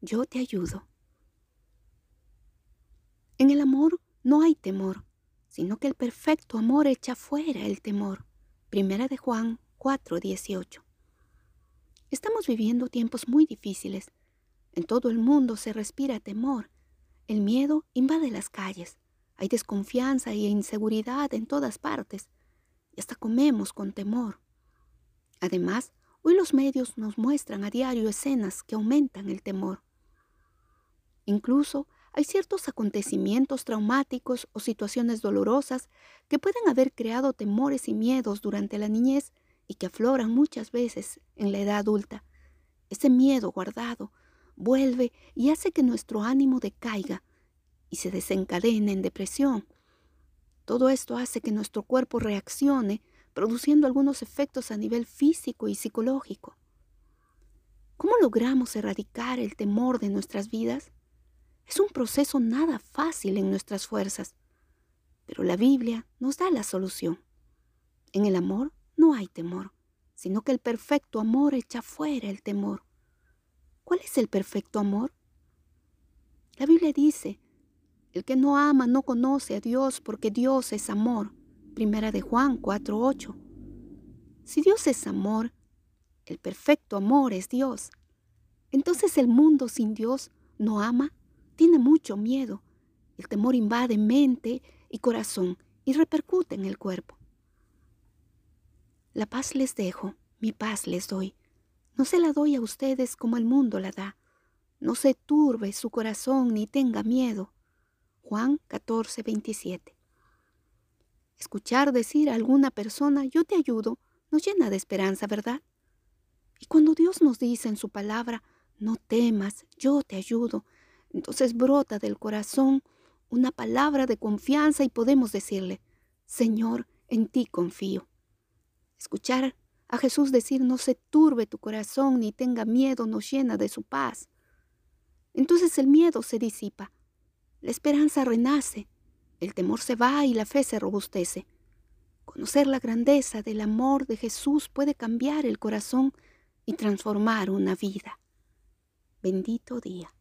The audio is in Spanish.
yo te ayudo. En el amor no hay temor, sino que el perfecto amor echa fuera el temor. Primera de Juan 4:18. Estamos viviendo tiempos muy difíciles. En todo el mundo se respira temor. El miedo invade las calles. Hay desconfianza y inseguridad en todas partes. Y hasta comemos con temor. Además, hoy los medios nos muestran a diario escenas que aumentan el temor. Incluso hay ciertos acontecimientos traumáticos o situaciones dolorosas que pueden haber creado temores y miedos durante la niñez y que afloran muchas veces en la edad adulta. Ese miedo guardado vuelve y hace que nuestro ánimo decaiga y se desencadene en depresión. Todo esto hace que nuestro cuerpo reaccione, produciendo algunos efectos a nivel físico y psicológico. ¿Cómo logramos erradicar el temor de nuestras vidas? Es un proceso nada fácil en nuestras fuerzas, pero la Biblia nos da la solución. En el amor no hay temor, sino que el perfecto amor echa fuera el temor. ¿Cuál es el perfecto amor? La Biblia dice, el que no ama no conoce a Dios porque Dios es amor. Primera de Juan 4:8. Si Dios es amor, el perfecto amor es Dios. Entonces el mundo sin Dios no ama tiene mucho miedo. El temor invade mente y corazón y repercute en el cuerpo. La paz les dejo, mi paz les doy. No se la doy a ustedes como el mundo la da. No se turbe su corazón ni tenga miedo. Juan 14, 27. Escuchar decir a alguna persona, yo te ayudo, nos llena de esperanza, ¿verdad? Y cuando Dios nos dice en su palabra, no temas, yo te ayudo, entonces brota del corazón una palabra de confianza y podemos decirle, Señor, en ti confío. Escuchar a Jesús decir, no se turbe tu corazón ni tenga miedo, nos llena de su paz. Entonces el miedo se disipa, la esperanza renace, el temor se va y la fe se robustece. Conocer la grandeza del amor de Jesús puede cambiar el corazón y transformar una vida. Bendito día.